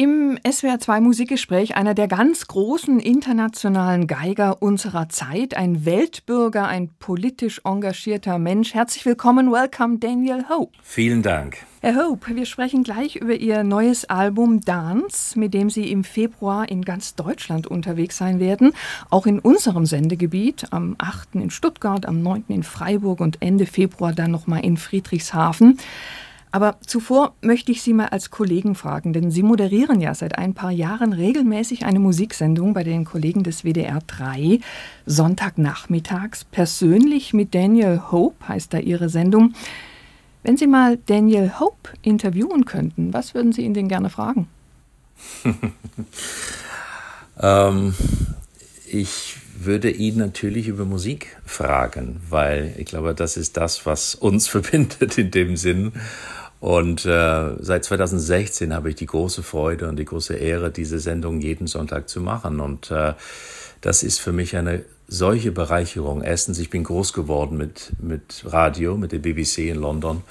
Im SWR2 Musikgespräch einer der ganz großen internationalen Geiger unserer Zeit, ein Weltbürger, ein politisch engagierter Mensch. Herzlich willkommen, welcome Daniel Hope. Vielen Dank. Herr Hope, wir sprechen gleich über Ihr neues Album Dance, mit dem Sie im Februar in ganz Deutschland unterwegs sein werden. Auch in unserem Sendegebiet, am 8. in Stuttgart, am 9. in Freiburg und Ende Februar dann nochmal in Friedrichshafen. Aber zuvor möchte ich Sie mal als Kollegen fragen, denn Sie moderieren ja seit ein paar Jahren regelmäßig eine Musiksendung bei den Kollegen des WDR 3, Sonntagnachmittags, persönlich mit Daniel Hope heißt da Ihre Sendung. Wenn Sie mal Daniel Hope interviewen könnten, was würden Sie ihn denn gerne fragen? ähm, ich würde ihn natürlich über Musik fragen, weil ich glaube, das ist das, was uns verbindet in dem Sinn. Und äh, seit 2016 habe ich die große Freude und die große Ehre, diese Sendung jeden Sonntag zu machen. Und äh, das ist für mich eine solche Bereicherung. Erstens, ich bin groß geworden mit, mit Radio, mit der BBC in London.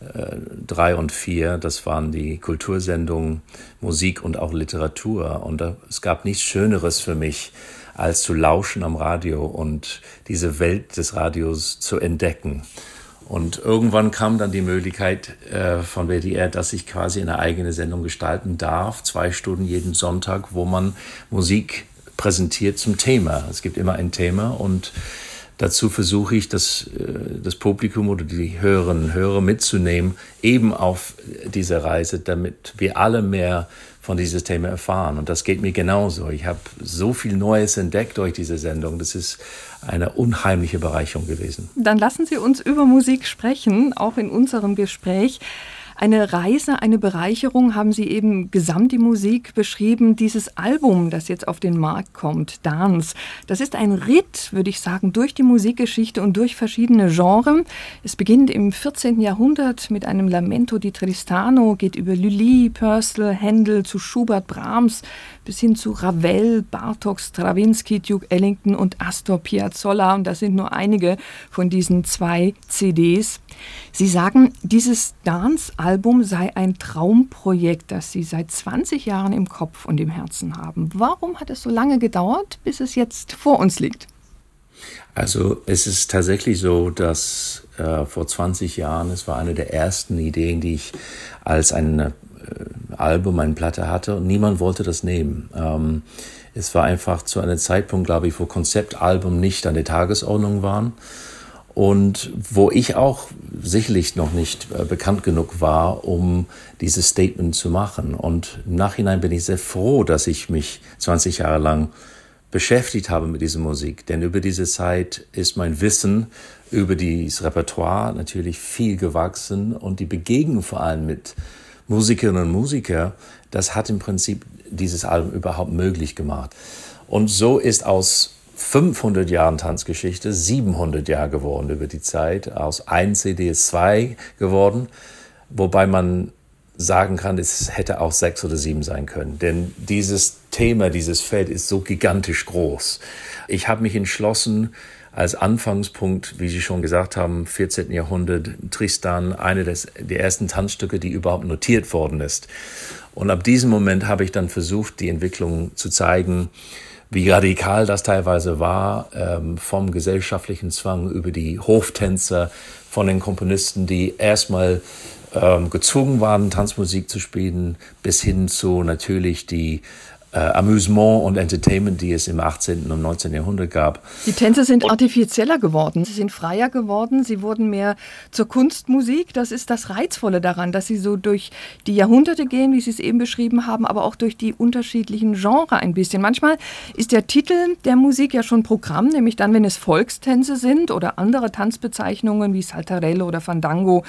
Äh, drei und vier, das waren die Kultursendungen Musik und auch Literatur. Und äh, es gab nichts Schöneres für mich, als zu lauschen am Radio und diese Welt des Radios zu entdecken. Und irgendwann kam dann die Möglichkeit äh, von WDR, dass ich quasi eine eigene Sendung gestalten darf, zwei Stunden jeden Sonntag, wo man Musik präsentiert zum Thema. Es gibt immer ein Thema und dazu versuche ich, das, äh, das Publikum oder die Hörerinnen und Hörer mitzunehmen, eben auf diese Reise, damit wir alle mehr von dieses Thema erfahren. Und das geht mir genauso. Ich habe so viel Neues entdeckt durch diese Sendung. Das ist eine unheimliche Bereicherung gewesen. Dann lassen Sie uns über Musik sprechen, auch in unserem Gespräch. Eine Reise, eine Bereicherung haben Sie eben gesamt die Musik beschrieben. Dieses Album, das jetzt auf den Markt kommt, Dance, das ist ein Ritt, würde ich sagen, durch die Musikgeschichte und durch verschiedene Genres. Es beginnt im 14. Jahrhundert mit einem Lamento di Tristano, geht über Lully, Purcell, Händel zu Schubert, Brahms bis hin zu Ravel, Bartok, Stravinsky, Duke Ellington und Astor Piazzolla. Und das sind nur einige von diesen zwei CDs. Sie sagen, dieses Dance-Album sei ein Traumprojekt, das Sie seit 20 Jahren im Kopf und im Herzen haben. Warum hat es so lange gedauert, bis es jetzt vor uns liegt? Also es ist tatsächlich so, dass äh, vor 20 Jahren, es war eine der ersten Ideen, die ich als ein äh, Album, eine Platte hatte und niemand wollte das nehmen. Ähm, es war einfach zu einem Zeitpunkt, glaube ich, wo Konzeptalbum nicht an der Tagesordnung waren und wo ich auch sicherlich noch nicht äh, bekannt genug war, um dieses Statement zu machen. Und im Nachhinein bin ich sehr froh, dass ich mich 20 Jahre lang beschäftigt habe mit dieser Musik, denn über diese Zeit ist mein Wissen über dieses Repertoire natürlich viel gewachsen und die Begegnung vor allem mit Musikerinnen und Musikern, das hat im Prinzip dieses Album überhaupt möglich gemacht. Und so ist aus 500 Jahren Tanzgeschichte 700 Jahre geworden über die Zeit. Aus ein CD ist zwei geworden, wobei man sagen kann, es hätte auch sechs oder sieben sein können. Denn dieses Thema, dieses Feld ist so gigantisch groß. Ich habe mich entschlossen, als Anfangspunkt, wie Sie schon gesagt haben, 14. Jahrhundert, Tristan, eine des, der ersten Tanzstücke, die überhaupt notiert worden ist. Und ab diesem Moment habe ich dann versucht, die Entwicklung zu zeigen, wie radikal das teilweise war, ähm, vom gesellschaftlichen Zwang über die Hoftänzer, von den Komponisten, die erstmal ähm, gezwungen waren, Tanzmusik zu spielen, bis hin zu natürlich die äh, Amüsement und Entertainment, die es im 18. und 19. Jahrhundert gab. Die Tänze sind und artifizieller geworden, sie sind freier geworden, sie wurden mehr zur Kunstmusik. Das ist das Reizvolle daran, dass sie so durch die Jahrhunderte gehen, wie Sie es eben beschrieben haben, aber auch durch die unterschiedlichen Genres ein bisschen. Manchmal ist der Titel der Musik ja schon Programm, nämlich dann, wenn es Volkstänze sind oder andere Tanzbezeichnungen wie Saltarello oder Fandango.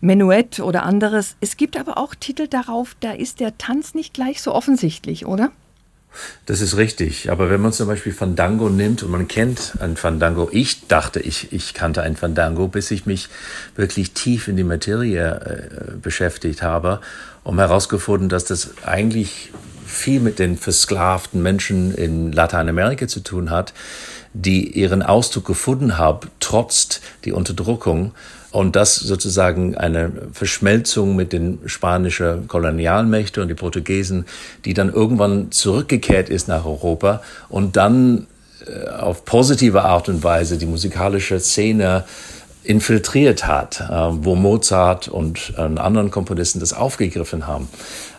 Menuett oder anderes. Es gibt aber auch Titel darauf, da ist der Tanz nicht gleich so offensichtlich, oder? Das ist richtig. Aber wenn man zum Beispiel Fandango nimmt und man kennt ein Fandango, ich dachte, ich, ich kannte ein Fandango, bis ich mich wirklich tief in die Materie äh, beschäftigt habe, um herausgefunden, dass das eigentlich viel mit den versklavten Menschen in Lateinamerika zu tun hat, die ihren Ausdruck gefunden haben, trotz die Unterdrückung Und das sozusagen eine Verschmelzung mit den spanischen Kolonialmächten und die Portugiesen, die dann irgendwann zurückgekehrt ist nach Europa und dann äh, auf positive Art und Weise die musikalische Szene infiltriert hat, äh, wo Mozart und anderen Komponisten das aufgegriffen haben.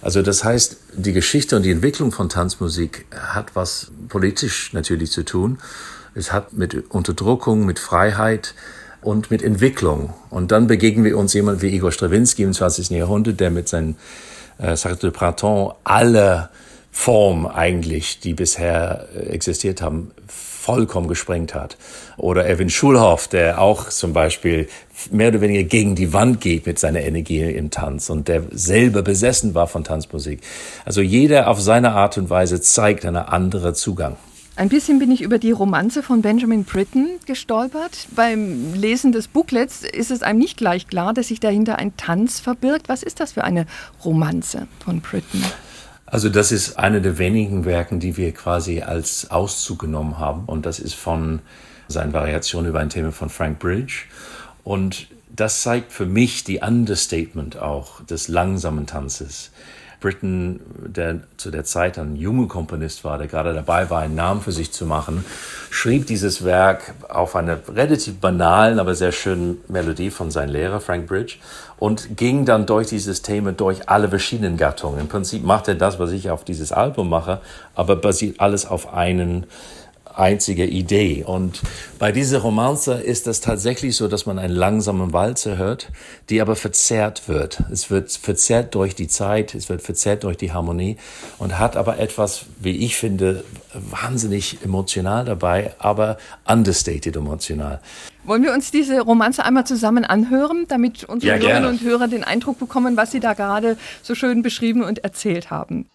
Also das heißt, die Geschichte und die Entwicklung von Tanzmusik hat was politisch natürlich zu tun. Es hat mit Unterdrückung, mit Freiheit, und mit Entwicklung. Und dann begegnen wir uns jemand wie Igor Strawinski im 20. Jahrhundert, der mit seinen äh, Sartre de Printemps alle Formen eigentlich, die bisher äh, existiert haben, vollkommen gesprengt hat. Oder Erwin Schulhoff, der auch zum Beispiel mehr oder weniger gegen die Wand geht mit seiner Energie im Tanz und der selber besessen war von Tanzmusik. Also jeder auf seine Art und Weise zeigt einen anderen Zugang. Ein bisschen bin ich über die Romanze von Benjamin Britten gestolpert. Beim Lesen des Booklets ist es einem nicht gleich klar, dass sich dahinter ein Tanz verbirgt. Was ist das für eine Romanze von Britten? Also das ist eine der wenigen Werken, die wir quasi als Auszug genommen haben. Und das ist von seinen Variationen über ein Thema von Frank Bridge. Und das zeigt für mich die Understatement auch des langsamen Tanzes. Britton, der zu der Zeit ein junger Komponist war, der gerade dabei war, einen Namen für sich zu machen, schrieb dieses Werk auf eine relativ banalen, aber sehr schönen Melodie von seinem Lehrer Frank Bridge und ging dann durch dieses Thema durch alle verschiedenen Gattungen. Im Prinzip macht er das, was ich auf dieses Album mache, aber basiert alles auf einen einzige Idee. Und bei dieser Romanze ist es tatsächlich so, dass man einen langsamen Walzer hört, die aber verzerrt wird. Es wird verzerrt durch die Zeit, es wird verzerrt durch die Harmonie und hat aber etwas, wie ich finde, wahnsinnig emotional dabei, aber understated emotional. Wollen wir uns diese Romanze einmal zusammen anhören, damit unsere ja, Hörerinnen und Hörer den Eindruck bekommen, was Sie da gerade so schön beschrieben und erzählt haben?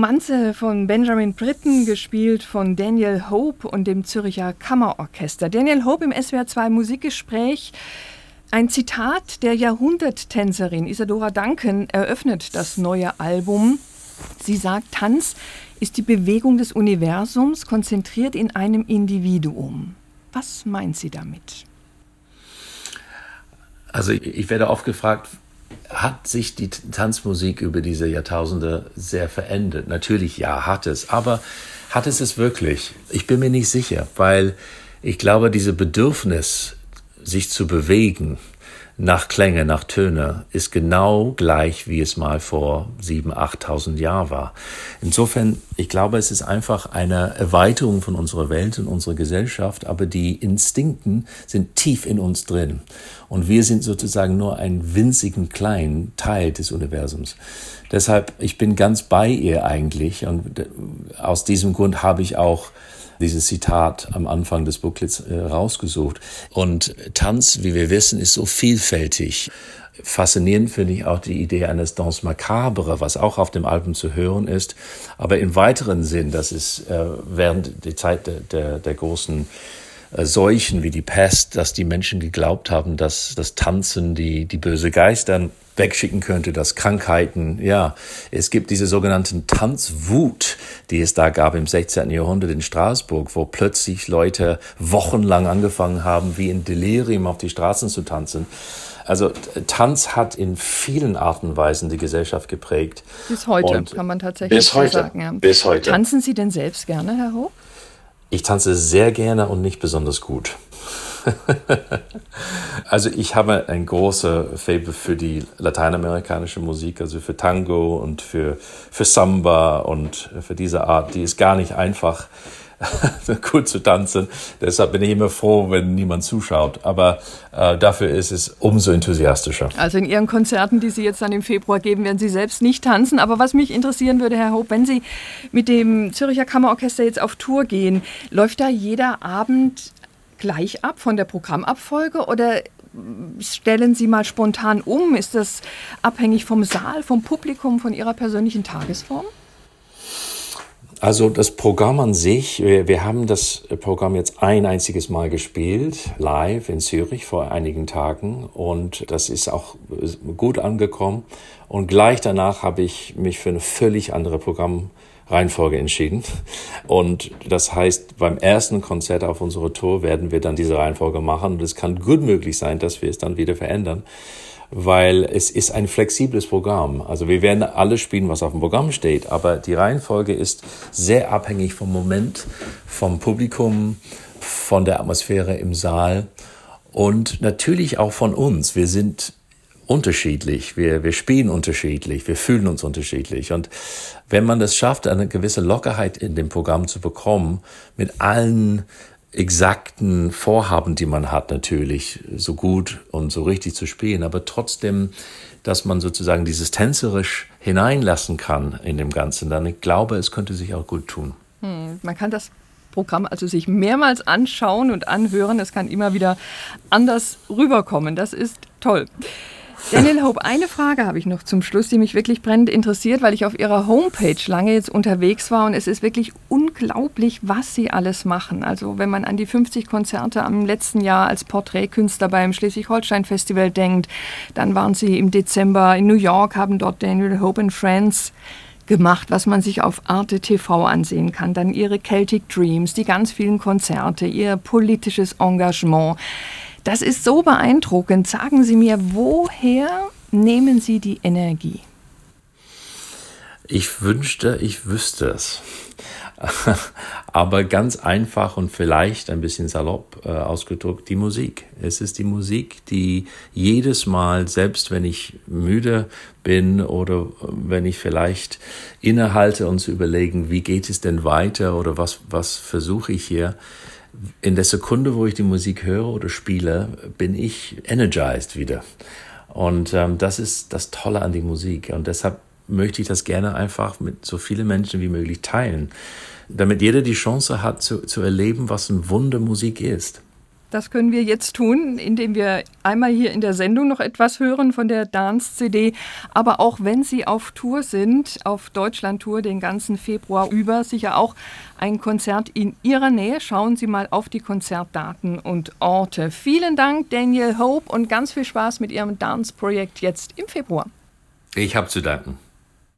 Romanze von Benjamin Britten, gespielt von Daniel Hope und dem Zürcher Kammerorchester. Daniel Hope im SWR 2 Musikgespräch. Ein Zitat der Jahrhunderttänzerin Isadora Duncan eröffnet das neue Album. Sie sagt, Tanz ist die Bewegung des Universums, konzentriert in einem Individuum. Was meint sie damit? Also ich werde oft gefragt, hat sich die Tanzmusik über diese Jahrtausende sehr verändert? Natürlich ja, hat es. Aber hat es es wirklich? Ich bin mir nicht sicher, weil ich glaube, diese Bedürfnis, sich zu bewegen, nach Klänge, nach Töne, ist genau gleich, wie es mal vor sieben, achttausend Jahren war. Insofern, ich glaube, es ist einfach eine Erweiterung von unserer Welt und unserer Gesellschaft, aber die Instinkten sind tief in uns drin. Und wir sind sozusagen nur ein winzigen kleinen Teil des Universums. Deshalb, ich bin ganz bei ihr eigentlich. Und aus diesem Grund habe ich auch dieses Zitat am Anfang des Booklets äh, rausgesucht. Und Tanz, wie wir wissen, ist so vielfältig. Faszinierend finde ich auch die Idee eines Danse Macabre, was auch auf dem Album zu hören ist. Aber im weiteren Sinn, das ist äh, während der Zeit der, der, der großen Seuchen wie die Pest, dass die Menschen geglaubt haben, dass das Tanzen die, die böse Geister wegschicken könnte, dass Krankheiten, ja, es gibt diese sogenannten Tanzwut, die es da gab im 16. Jahrhundert in Straßburg, wo plötzlich Leute wochenlang angefangen haben, wie in Delirium auf die Straßen zu tanzen. Also Tanz hat in vielen Arten und Weisen die Gesellschaft geprägt. Bis heute und kann man tatsächlich bis heute, sagen. Ja. Bis heute. Tanzen Sie denn selbst gerne, Herr Hoch? Ich tanze sehr gerne und nicht besonders gut. also ich habe ein großer Fable für die lateinamerikanische Musik, also für Tango und für, für Samba und für diese Art. Die ist gar nicht einfach gut zu tanzen. Deshalb bin ich immer froh, wenn niemand zuschaut. Aber äh, dafür ist es umso enthusiastischer. Also in Ihren Konzerten, die Sie jetzt dann im Februar geben, werden Sie selbst nicht tanzen. Aber was mich interessieren würde, Herr Hope, wenn Sie mit dem Zürcher Kammerorchester jetzt auf Tour gehen, läuft da jeder Abend gleich ab von der Programmabfolge oder stellen Sie mal spontan um? Ist das abhängig vom Saal, vom Publikum, von Ihrer persönlichen Tagesform? Also das Programm an sich, wir, wir, haben das Programm jetzt ein einziges Mal gespielt, live in Zürich vor einigen Tagen und das ist auch gut angekommen. Und gleich danach habe ich mich für eine völlig andere Programmreihenfolge entschieden. Und das heißt, beim ersten Konzert auf unserer Tour werden wir dann diese Reihenfolge machen und es kann gut möglich sein, dass wir es dann wieder verändern weil es ist ein flexibles Programm. Also wir werden alles spielen, was auf dem Programm steht, aber die Reihenfolge ist sehr abhängig vom Moment, vom Publikum, von der Atmosphäre im Saal und natürlich auch von uns. Wir sind unterschiedlich, wir, wir spielen unterschiedlich, wir fühlen uns unterschiedlich. Und wenn man das schafft, eine gewisse Lockerheit in dem Programm zu bekommen, mit allen exakten Vorhaben, die man hat, natürlich so gut und so richtig zu spielen, aber trotzdem, dass man sozusagen dieses tänzerisch hineinlassen kann in dem Ganzen, dann ich glaube, es könnte sich auch gut tun. Hm, man kann das Programm also sich mehrmals anschauen und anhören. Es kann immer wieder anders rüberkommen. Das ist toll. Daniel Hope, eine Frage habe ich noch zum Schluss, die mich wirklich brennend interessiert, weil ich auf Ihrer Homepage lange jetzt unterwegs war und es ist wirklich unglaublich, was Sie alles machen. Also wenn man an die 50 Konzerte am letzten Jahr als Porträtkünstler beim Schleswig-Holstein-Festival denkt, dann waren Sie im Dezember in New York, haben dort Daniel Hope and Friends gemacht, was man sich auf Arte TV ansehen kann. Dann Ihre Celtic Dreams, die ganz vielen Konzerte, Ihr politisches Engagement. Das ist so beeindruckend. Sagen Sie mir, woher nehmen Sie die Energie? Ich wünschte, ich wüsste es. Aber ganz einfach und vielleicht ein bisschen salopp äh, ausgedrückt, die Musik. Es ist die Musik, die jedes Mal, selbst wenn ich müde bin oder wenn ich vielleicht innehalte und zu überlegen, wie geht es denn weiter oder was, was versuche ich hier, in der Sekunde, wo ich die Musik höre oder spiele, bin ich energized wieder. Und ähm, das ist das Tolle an die Musik. Und deshalb möchte ich das gerne einfach mit so vielen Menschen wie möglich teilen, damit jeder die Chance hat zu, zu erleben, was ein Wunder Musik ist. Das können wir jetzt tun, indem wir einmal hier in der Sendung noch etwas hören von der Dance-CD. Aber auch wenn Sie auf Tour sind, auf Deutschland-Tour den ganzen Februar über, sicher auch ein Konzert in Ihrer Nähe. Schauen Sie mal auf die Konzertdaten und Orte. Vielen Dank, Daniel Hope, und ganz viel Spaß mit Ihrem Dance-Projekt jetzt im Februar. Ich habe zu danken.